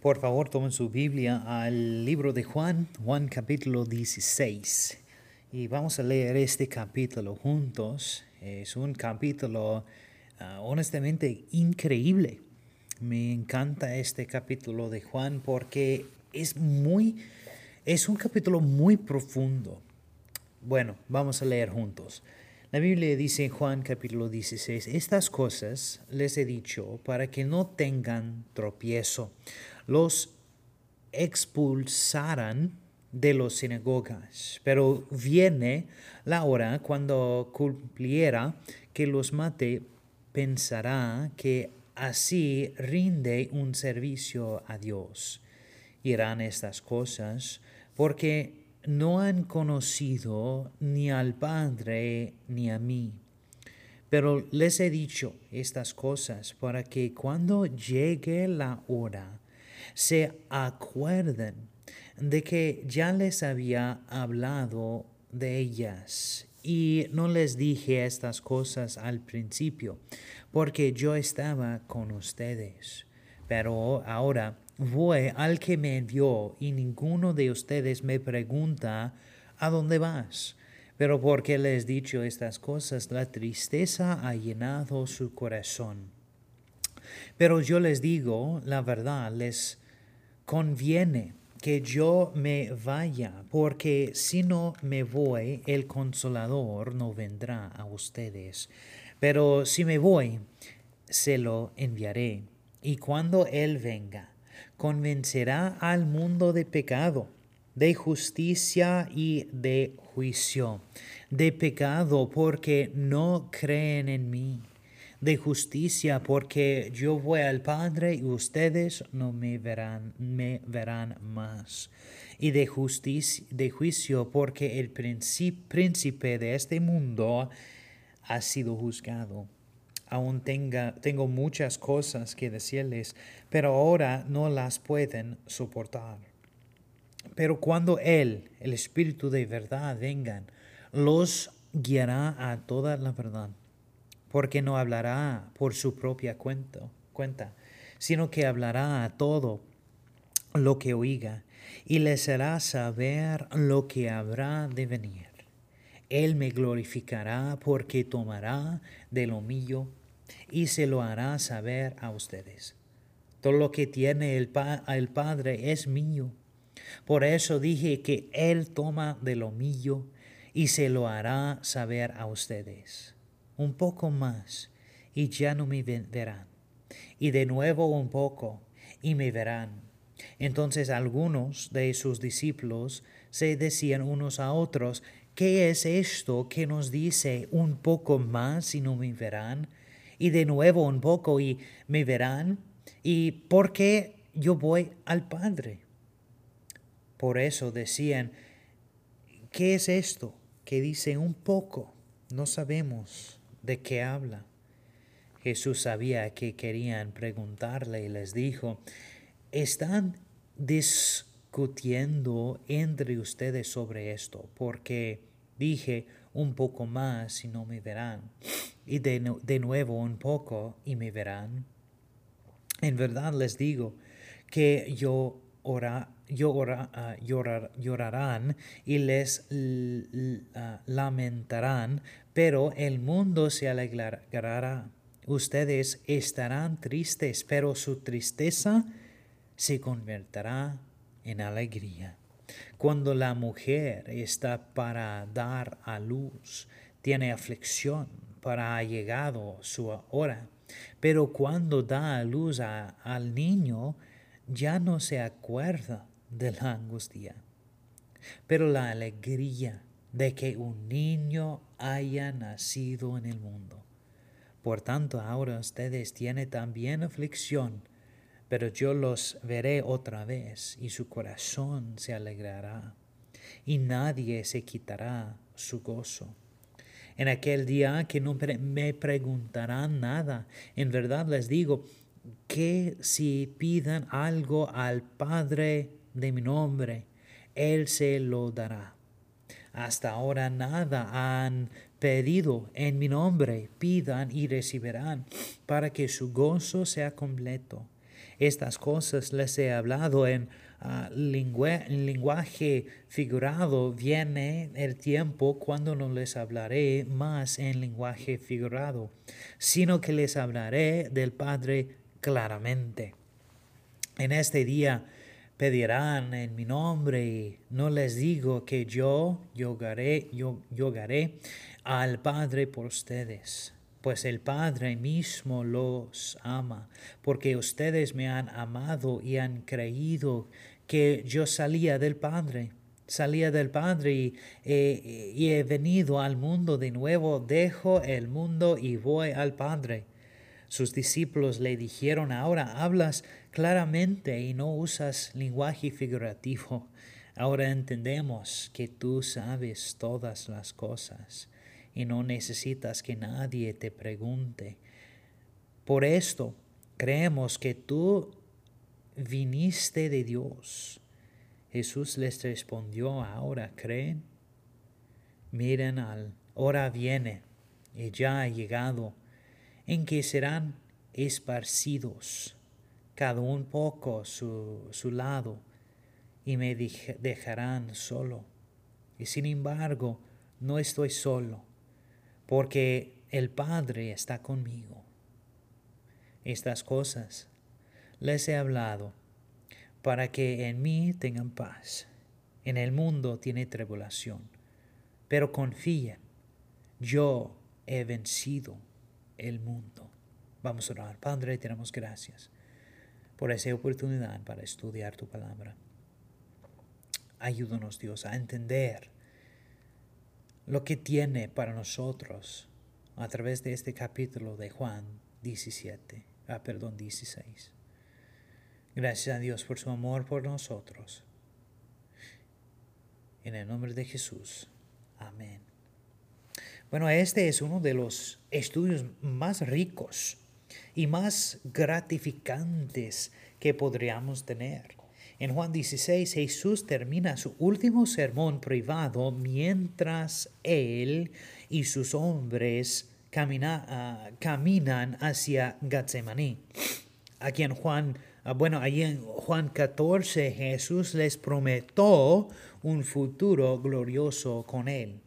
Por favor, tomen su Biblia al libro de Juan, Juan capítulo 16. Y vamos a leer este capítulo juntos. Es un capítulo ah, honestamente increíble. Me encanta este capítulo de Juan porque es muy, es un capítulo muy profundo. Bueno, vamos a leer juntos. La Biblia dice en Juan capítulo 16, estas cosas les he dicho para que no tengan tropiezo los expulsarán de las sinagogas. Pero viene la hora cuando cumpliera que los mate, pensará que así rinde un servicio a Dios. Irán estas cosas porque no han conocido ni al Padre ni a mí. Pero les he dicho estas cosas para que cuando llegue la hora, se acuerden de que ya les había hablado de ellas y no les dije estas cosas al principio, porque yo estaba con ustedes. Pero ahora voy al que me envió y ninguno de ustedes me pregunta, ¿a dónde vas? Pero porque les he dicho estas cosas, la tristeza ha llenado su corazón. Pero yo les digo la verdad, les conviene que yo me vaya, porque si no me voy, el consolador no vendrá a ustedes. Pero si me voy, se lo enviaré. Y cuando Él venga, convencerá al mundo de pecado, de justicia y de juicio. De pecado porque no creen en mí de justicia, porque yo voy al Padre y ustedes no me verán, me verán más. Y de de juicio, porque el príncipe de este mundo ha sido juzgado. Aún tenga, tengo muchas cosas que decirles, pero ahora no las pueden soportar. Pero cuando Él, el Espíritu de verdad, vengan, los guiará a toda la verdad porque no hablará por su propia cuenta, cuenta, sino que hablará a todo lo que oiga y les hará saber lo que habrá de venir. Él me glorificará porque tomará de lo mío y se lo hará saber a ustedes. Todo lo que tiene el, el Padre es mío. Por eso dije que Él toma de lo mío y se lo hará saber a ustedes un poco más y ya no me verán. Y de nuevo un poco y me verán. Entonces algunos de sus discípulos se decían unos a otros, ¿qué es esto que nos dice un poco más y no me verán? Y de nuevo un poco y me verán. ¿Y por qué yo voy al Padre? Por eso decían, ¿qué es esto que dice un poco? No sabemos de qué habla. Jesús sabía que querían preguntarle y les dijo, están discutiendo entre ustedes sobre esto, porque dije un poco más y no me verán, y de, nuevo un poco y me verán. En verdad les digo que yo ora, ah, llorarán y les ah, lamentarán, pero el mundo se alegrará. Ustedes estarán tristes, pero su tristeza se convertirá en alegría. Cuando la mujer está para dar a luz, tiene aflicción para ha llegado su hora. Pero cuando da a luz al niño, ya no se acuerda de la angustia. Pero la alegría de que un niño haya nacido en el mundo. Por tanto, ahora ustedes tienen también aflicción, pero yo los veré otra vez y su corazón se alegrará y nadie se quitará su gozo. En aquel día que no me preguntarán nada, en verdad les digo que si pidan algo al Padre de mi nombre, Él se lo dará. Hasta ahora nada han pedido en mi nombre, pidan y recibirán, para que su gozo sea completo. Estas cosas les he hablado en, uh, lenguaje figurado. Viene el tiempo cuando no les hablaré más en lenguaje figurado, sino que les hablaré del Padre claramente. En este día pedirán en mi nombre y no les digo que yo yogaré, yo al Padre por ustedes pues el Padre mismo los ama, porque ustedes me han amado y han creído que yo salía del Padre. Salía del Padre y, he venido al mundo de nuevo, dejo el mundo y voy al Padre. Sus discípulos le dijeron, ahora hablas claramente y no usas lenguaje figurativo. Ahora entendemos que tú sabes todas las cosas y no necesitas que nadie te pregunte. Por esto creemos que tú viniste de Dios. Jesús les respondió, ahora creen. Miren, al hora viene y ya ha llegado en que serán esparcidos, cada un poco su, su lado, y me dejarán solo. Y sin embargo, no estoy solo porque el Padre está conmigo. Estas cosas les he hablado para que en mí tengan paz. En el mundo tiene tribulación, pero confíen, yo he vencido el mundo. Vamos a orar. Padre, te damos gracias por esa oportunidad para estudiar tu palabra. Ayúdanos, Dios, a entender lo que tiene para nosotros a través de este capítulo de Juan 17, ah, perdón, 16. Gracias a Dios por su amor por nosotros. En el nombre de Jesús. Amén. Bueno, este es uno de los estudios más ricos y más gratificantes que podríamos tener. En Juan 16 Jesús termina su último sermón privado mientras él y sus hombres ah, caminan hacia Getsemaní. Aquí en Juan, ah, bueno, allí en Juan 14 Jesús les prometió un futuro glorioso con él.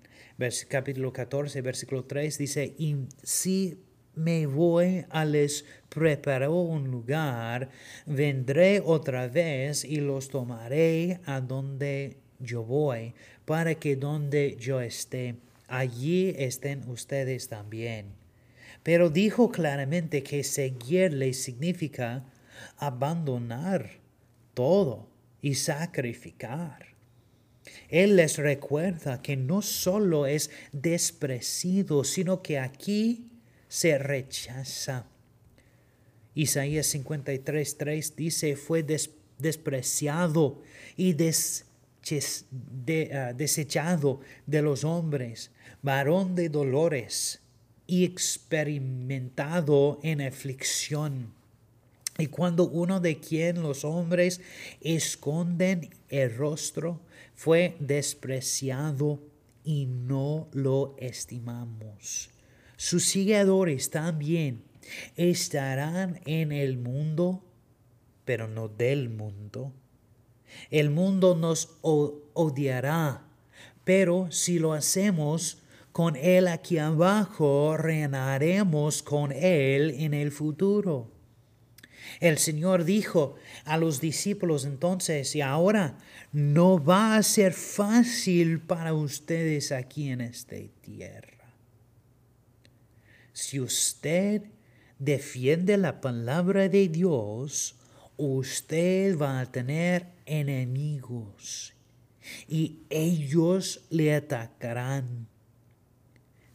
capítulo 14, versículo 3 dice, y si me voy a les preparar un lugar, vendré otra vez y los tomaré a donde yo voy, para que donde yo esté, allí estén ustedes también. Pero dijo claramente que seguirle significa abandonar todo y sacrificar. Él les recuerda que no solo es despreciado, sino que aquí se rechaza. Isaías 53, 3 dice, fue despreciado y ah, desechado de los hombres, varón de dolores y experimentado en aflicción. Y cuando uno de quien los hombres esconden el rostro fue despreciado y no lo estimamos. Sus seguidores también estarán en el mundo, pero no del mundo. El mundo nos odiará, pero si lo hacemos con Él aquí abajo, reinaremos con Él en el futuro. El Señor dijo a los discípulos entonces, y ahora no va a ser fácil para ustedes aquí en esta tierra. Si usted defiende la palabra de Dios, usted va a tener enemigos y ellos le atacarán.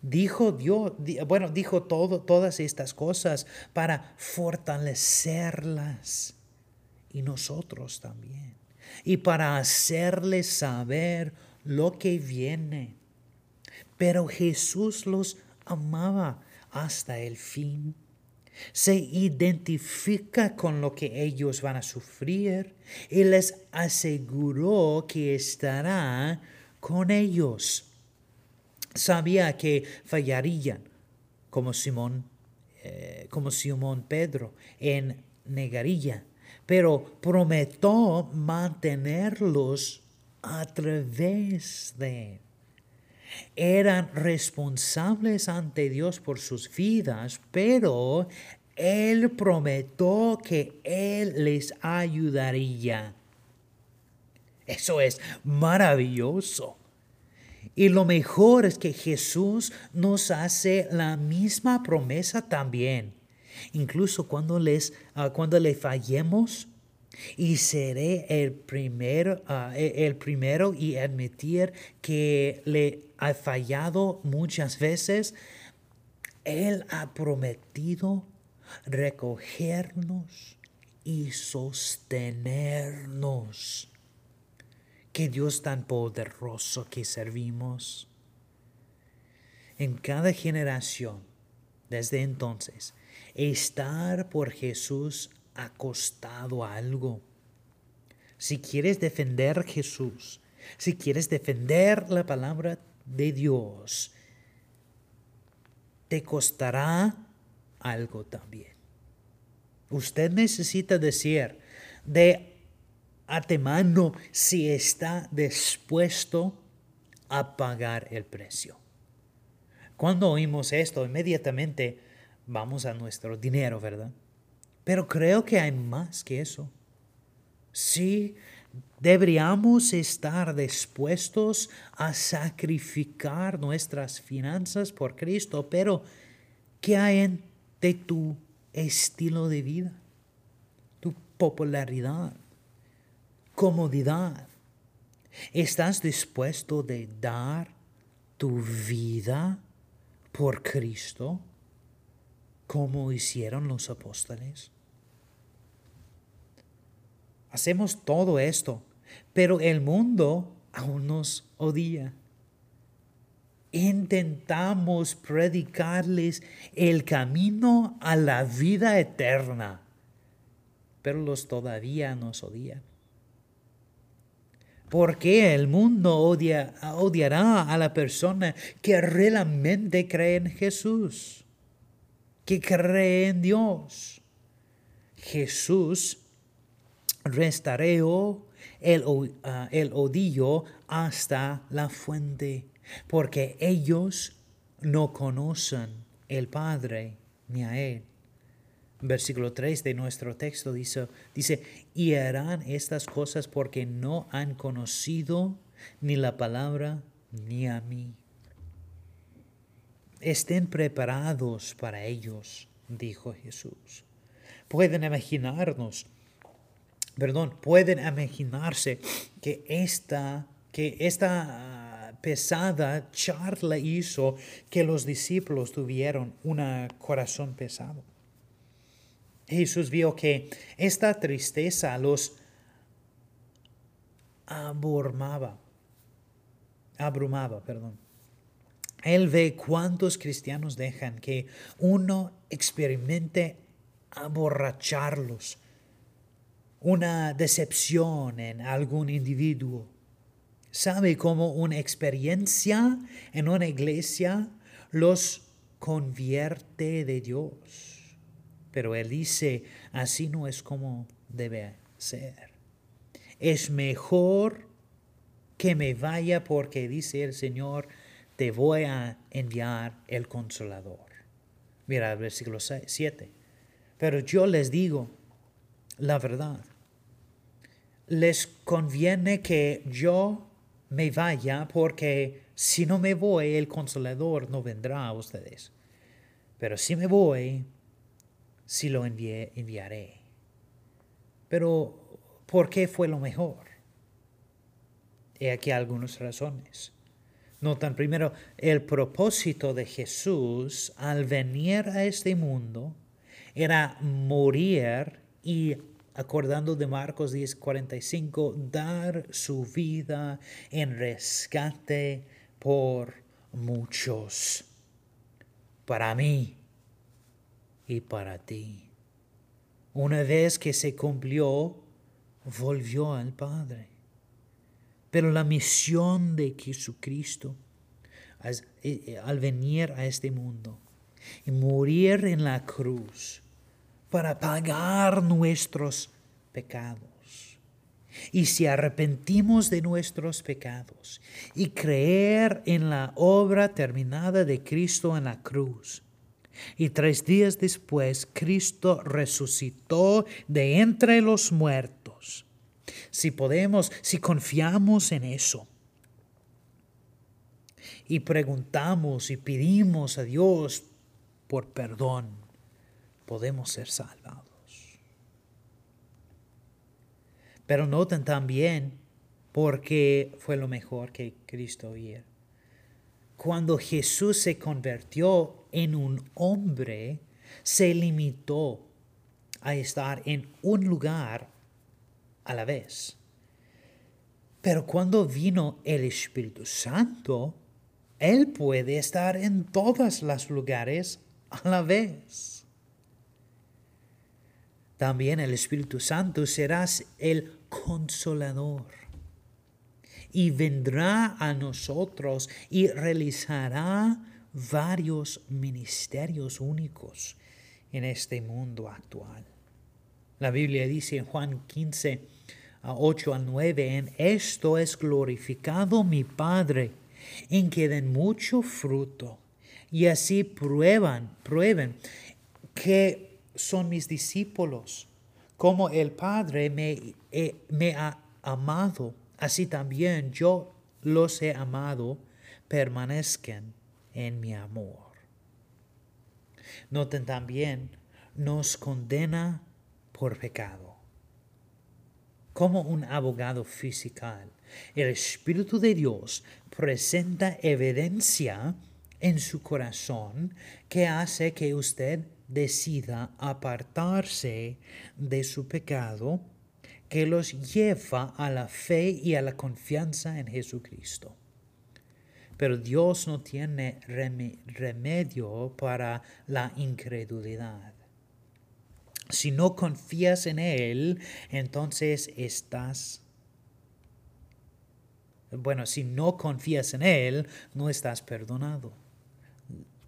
Dijo Dios, bueno, dijo todo, todas estas cosas para fortalecerlas, y nosotros también. Y para hacerles saber lo que viene. Pero Jesús los amaba hasta el fin. Se identifica con lo que ellos van a sufrir y les aseguró que estará con ellos. Sabía que fallarían, como Simón, eh, como Simón Pedro, en negarilla, pero prometió mantenerlos a través de eran responsables ante Dios por sus vidas, pero Él prometió que Él les ayudaría. Eso es maravilloso. Y lo mejor es que Jesús nos hace la misma promesa también. Incluso cuando, les, ah, cuando le fallemos, y seré el primero, ah, e, el primero y admitir que le ha fallado muchas veces. Él ha prometido recogernos y sostenernos. Qué Dios tan poderoso que servimos. En cada generación, desde entonces, estar por Jesús ha costado algo. Si quieres defender Jesús, si quieres defender la palabra de Dios, te costará algo también. Usted necesita decir de antemano si está dispuesto a pagar el precio. Cuando oímos esto, inmediatamente vamos a nuestro dinero, ¿verdad? Pero creo que hay más que eso. Sí, deberíamos estar dispuestos a sacrificar nuestras finanzas por Cristo, pero ¿qué hay en tu estilo de vida? Tu popularidad, comodidad. ¿Estás dispuesto de dar tu vida por Cristo como hicieron los apóstoles? Hacemos todo esto, pero el mundo aún nos odia. Intentamos predicarles el camino a la vida eterna, pero los todavía nos odian. ¿Por qué el mundo odia, odiará a la persona que realmente cree en Jesús? Que cree en Dios. Jesús restareó el, ah, el odillo hasta la fuente, porque ellos no conocen el Padre ni a Él. Versículo 3 de nuestro texto dice, dice, y harán estas cosas porque no han conocido ni la palabra ni a mí. Estén preparados para ellos, dijo Jesús. Pueden imaginarnos perdón, pueden imaginarse que esta, que esta ah, pesada charla hizo que los discípulos tuvieron un corazón pesado. Jesús vio que esta tristeza los abrumaba, abrumaba, perdón. Él ve cuántos cristianos dejan que uno experimente aborracharlos una decepción en algún individuo. Sabe cómo una experiencia en una iglesia los convierte de Dios. Pero Él dice, así no es como debe ser. Es mejor que me vaya porque dice el Señor, te voy a enviar el consolador. Mira el versículo 7. Pero yo les digo, la verdad. Les conviene que yo me vaya porque si no me voy, el consolador no vendrá a ustedes. Pero si me voy, si lo enviaré. Pero, ¿por qué fue lo mejor? He aquí algunas razones. Notan primero el propósito de Jesús al venir a este mundo era morir y acordando de Marcos 10:45, dar su vida en rescate por muchos, para mí y para ti. Una vez que se cumplió, volvió al Padre. Pero la misión de Jesucristo eh, eh, al venir a este mundo y morir en la cruz para pagar nuestros pecados. Y si arrepentimos de nuestros pecados y creer en la obra terminada de Cristo en la cruz, y tres días después Cristo resucitó de entre los muertos, si podemos, si confiamos en eso, y preguntamos y pedimos a Dios por perdón, podemos ser salvados. Pero noten también porque fue lo mejor que Cristo hizo. Cuando Jesús se convirtió en un hombre, se limitó a estar en un lugar a la vez. Pero cuando vino el Espíritu Santo, Él puede estar en todos los lugares a la vez. También el Espíritu Santo serás el consolador y vendrá a nosotros y realizará varios ministerios únicos en este mundo actual. La Biblia dice en Juan 15, a 8 al 9, en esto es glorificado mi Padre, en que den mucho fruto y así prueban, prueben que son mis discípulos, como el Padre me, eh, me ha amado, así también yo los he amado, permanezcan en mi amor. Noten también, nos condena por pecado. Como un abogado fiscal, el Espíritu de Dios presenta evidencia en su corazón que hace que usted decida apartarse de su pecado que los lleva a la fe y a la confianza en Jesucristo. Pero Dios no tiene remedio para la incredulidad. Si no confías en Él, entonces estás... Bueno, si no confías en Él, no estás perdonado.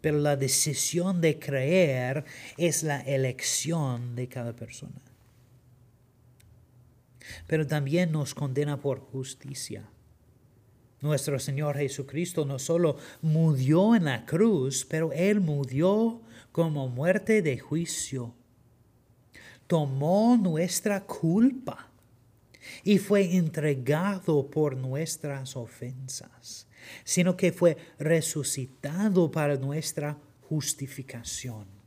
Pero la decisión de creer es la elección de cada persona. Pero también nos condena por justicia. Nuestro Señor Jesucristo no solo murió en la cruz, pero Él murió como muerte de juicio. Tomó nuestra culpa y fue entregado por nuestras ofensas sino que fue resucitado para nuestra justificación.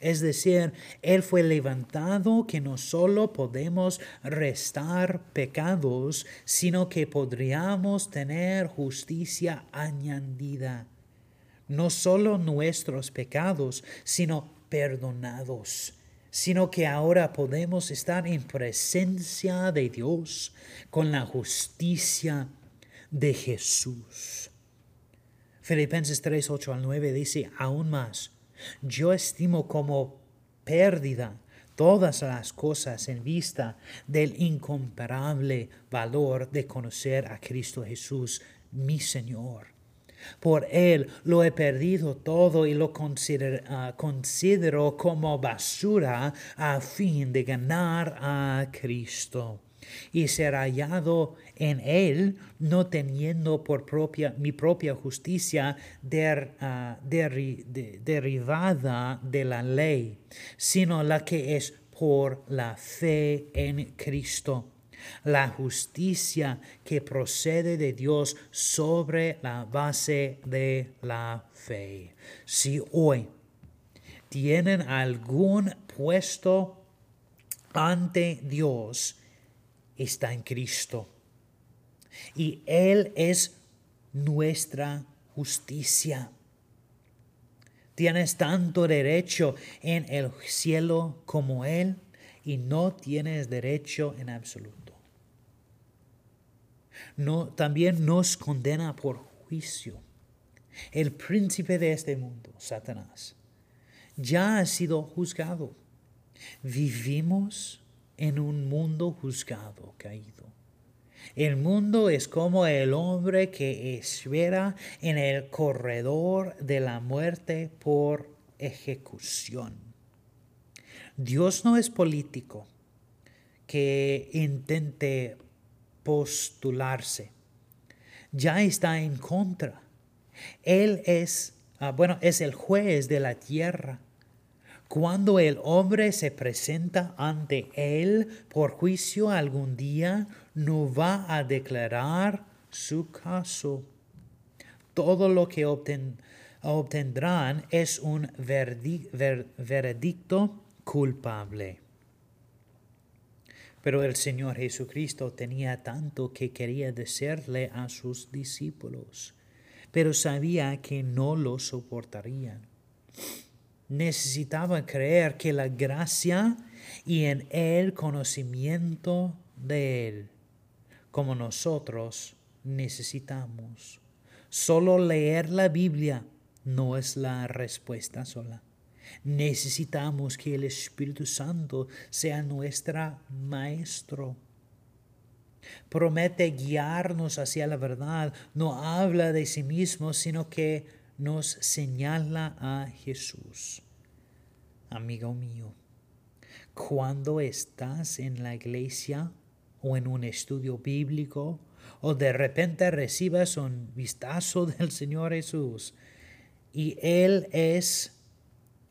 Es decir, Él fue levantado que no solo podemos restar pecados, sino que podríamos tener justicia añadida. No solo nuestros pecados, sino perdonados, sino que ahora podemos estar en presencia de Dios con la justicia de Jesús. Filipenses 3, 8 al 9 dice aún más, yo estimo como pérdida todas las cosas en vista del incomparable valor de conocer a Cristo Jesús, mi Señor. Por Él lo he perdido todo y lo ah, considero como basura a fin de ganar a Cristo y ser hallado en él, no teniendo por propia, mi propia justicia ah, derivada de la ley, sino la que es por la fe en Cristo. La justicia que procede de Dios sobre la base de la fe. Si hoy tienen algún puesto ante Dios, está en Cristo. Y Él es nuestra justicia. Tienes tanto derecho en el cielo como Él y no tienes derecho en absoluto. No, también nos condena por juicio. El príncipe de este mundo, Satanás, ya ha sido juzgado. Vivimos en un mundo juzgado, caído. El mundo es como el hombre que espera en el corredor de la muerte por ejecución. Dios no es político que intente postularse. Ya está en contra. Él es, ah, bueno, es el juez de la tierra. Cuando el hombre se presenta ante él por juicio algún día, no va a declarar su caso. Todo lo que obtendrán es un veredicto culpable. Pero el Señor Jesucristo tenía tanto que quería decirle a sus discípulos, pero sabía que no lo soportarían. Necesitaba creer que la gracia y en el conocimiento de Él como nosotros necesitamos. Solo leer la Biblia no es la respuesta sola. Necesitamos que el Espíritu Santo sea nuestro maestro. Promete guiarnos hacia la verdad. No habla de sí mismo, sino que nos señala a Jesús. Amigo mío, cuando estás en la iglesia, o en un estudio bíblico o de repente recibas un vistazo del Señor Jesús y Él es,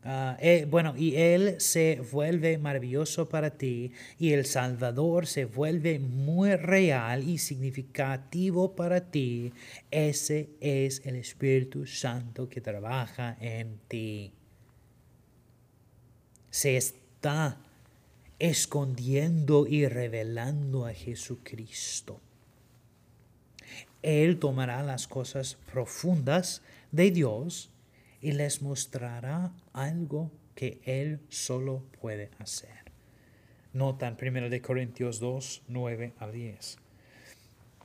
ah, eh, bueno, y Él se vuelve maravilloso para ti y el Salvador se vuelve muy real y significativo para ti, ese es el Espíritu Santo que trabaja en ti. Se está escondiendo y revelando a Jesucristo. Él tomará las cosas profundas de Dios y les mostrará algo que Él solo puede hacer. Notan 1 de Corintios 2, 9 a 10.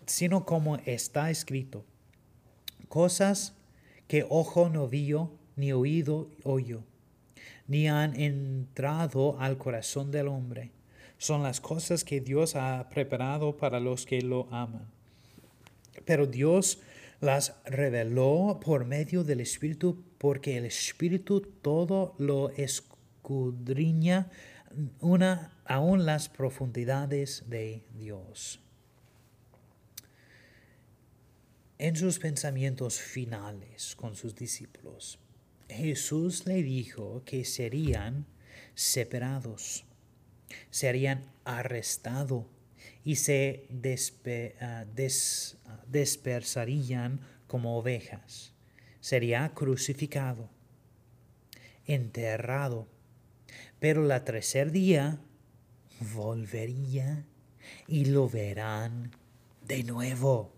Sino como está escrito, cosas que ojo no vio ni oído oyó ni han entrado al corazón del hombre. Son las cosas que Dios ha preparado para los que lo aman. Pero Dios las reveló por medio del Espíritu, porque el Espíritu todo lo escudriña una, aún las profundidades de Dios. En sus pensamientos finales con sus discípulos, Jesús le dijo que serían separados, serían arrestados y se ah, ah, dispersarían como ovejas. Sería crucificado, enterrado, pero la tercer día volvería y lo verán de nuevo.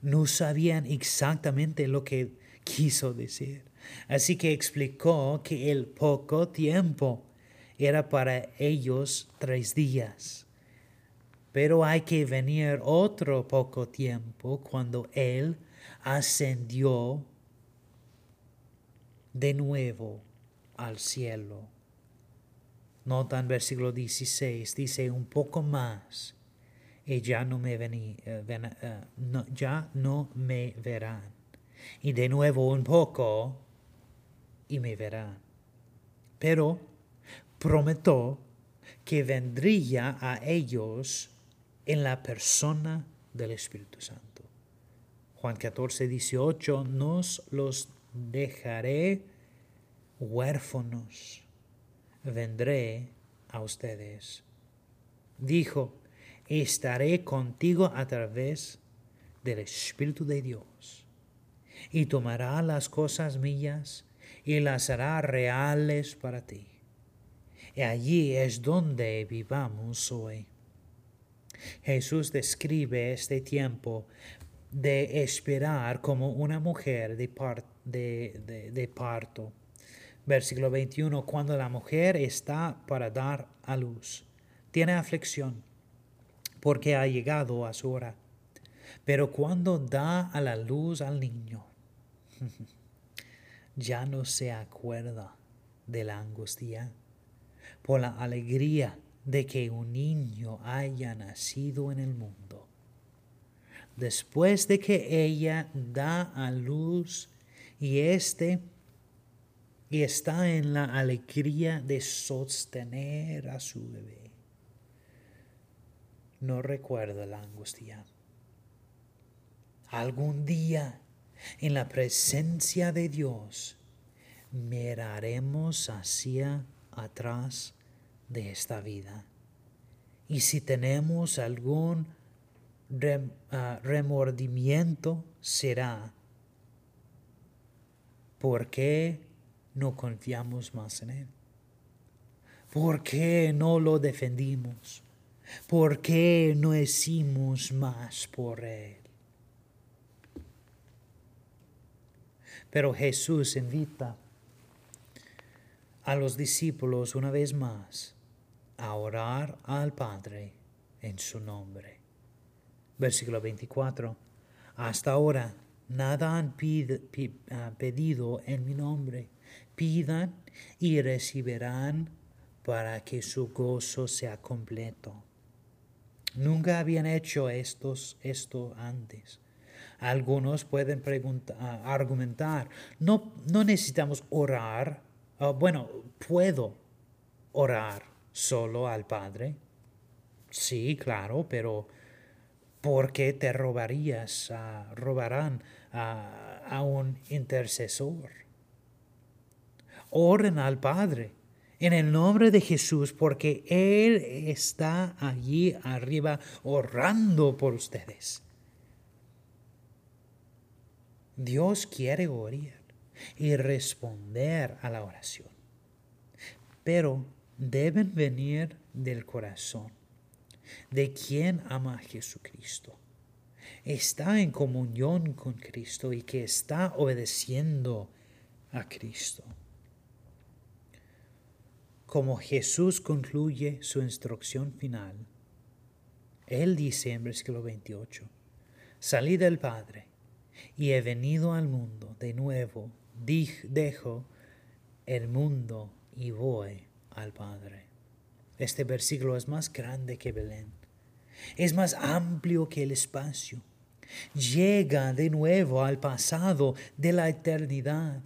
No sabían exactamente lo que quiso decir. Así que explicó que el poco tiempo era para ellos tres días. Pero hay que venir otro poco tiempo cuando Él ascendió de nuevo al cielo. Notan versículo 16, dice un poco más y ya no me vení, eh, eh, ya no me verán y de nuevo un poco y me verá. Pero prometió que vendría a ellos en la persona del Espíritu Santo. Juan 14, 18, nos los dejaré huérfanos, vendré a ustedes. Dijo, estaré contigo a través del Espíritu de Dios y tomará las cosas mías y las hará reales para ti. Y allí es donde vivamos hoy. Jesús describe este tiempo de esperar como una mujer de, de, de parto. Versículo 21, cuando la mujer está para dar a luz, tiene aflicción porque ha llegado a su hora. Pero cuando da a la luz al niño, ya no se acuerda de la angustia por la alegría de que un niño haya nacido en el mundo. Después de que ella da a luz y este y está en la alegría de sostener a su bebé. No recuerdo la angustia. Algún día, en la presencia de Dios, miraremos hacia atrás de esta vida. Y si tenemos algún ah, remordimiento, será ¿por qué no confiamos más en Él? ¿Por qué no lo defendimos? ¿Por qué no hicimos más por Él? Pero Jesús invita a los discípulos una vez más a orar al Padre en su nombre. Versículo 24. Hasta ahora nada han ah, pedido en mi nombre. Pidan y recibirán para que su gozo sea completo. Nunca habían hecho estos, esto antes. Algunos pueden ah, argumentar, no, no necesitamos orar. Ah, bueno, puedo orar solo al Padre. Sí, claro, pero ¿por qué te robarías, robarán a un intercesor? Oren al Padre en el nombre de Jesús, porque Él está allí arriba orando por ustedes. Dios quiere oír y responder a la oración, pero deben venir del corazón de quien ama a Jesucristo. Está en comunión con Cristo y que está obedeciendo a Cristo. Como Jesús concluye su instrucción final, Él dice en versículo 28, salí del Padre y he venido al mundo de nuevo, dejo el mundo y voy al Padre. Este versículo es más grande que Belén, es más amplio que el espacio, llega de nuevo al pasado de la eternidad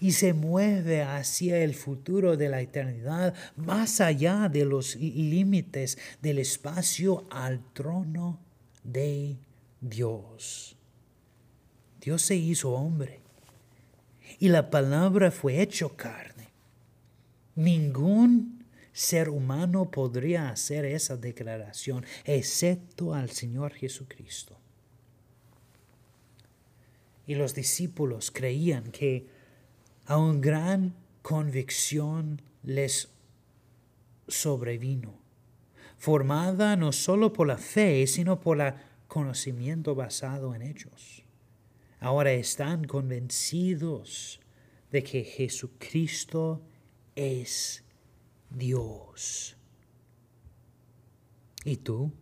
y se mueve hacia el futuro de la eternidad, más allá de los límites del espacio al trono de Dios. Dios se hizo hombre y la palabra fue hecho carne. Ningún ser humano podría hacer esa declaración excepto al Señor Jesucristo. Y los discípulos creían que a una gran convicción les sobrevino, formada no solo por la fe, sino por el conocimiento basado en hechos ahora están convencidos de que Jesucristo es Dios. ¿Y tú?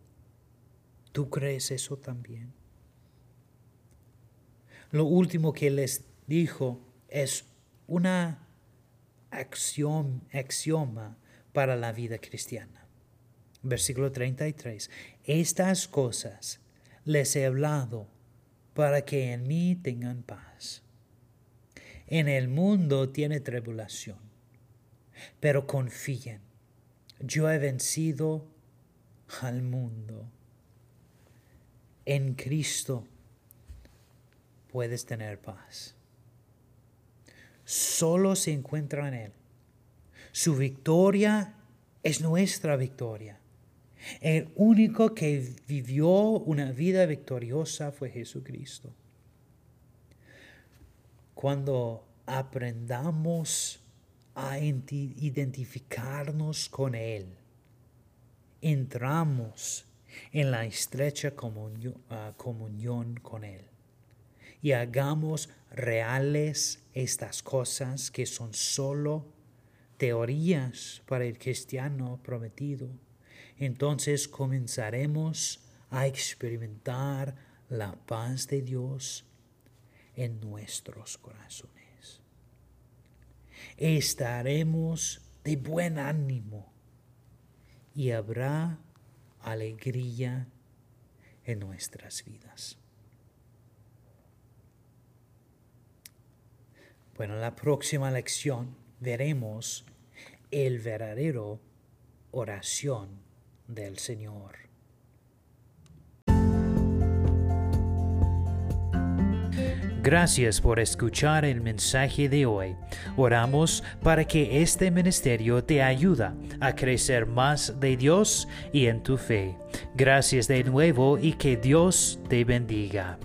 ¿Tú crees eso también? Lo último que les dijo es una axioma para la vida cristiana. Versículo 33. Estas cosas les he hablado para que en mí tengan paz. En el mundo tiene tribulación, pero confíen, yo he vencido al mundo. En Cristo puedes tener paz. Solo se encuentra en Él. Su victoria es nuestra victoria. El único que vivió una vida victoriosa fue Jesucristo. Cuando aprendamos a identificarnos con Él, entramos en la estrecha comunión, ah, comunión con Él. y hagamos reales estas cosas que son solo teorías para el cristiano prometido, entonces comenzaremos a experimentar la paz de Dios en nuestros corazones. Estaremos de buen ánimo y habrá alegría en nuestras vidas. Bueno, en la próxima lección veremos el verdadero oración del Señor. Gracias por escuchar el mensaje de hoy. Oramos para que este ministerio te ayude a crecer más de Dios y en tu fe. Gracias de nuevo y que Dios te bendiga.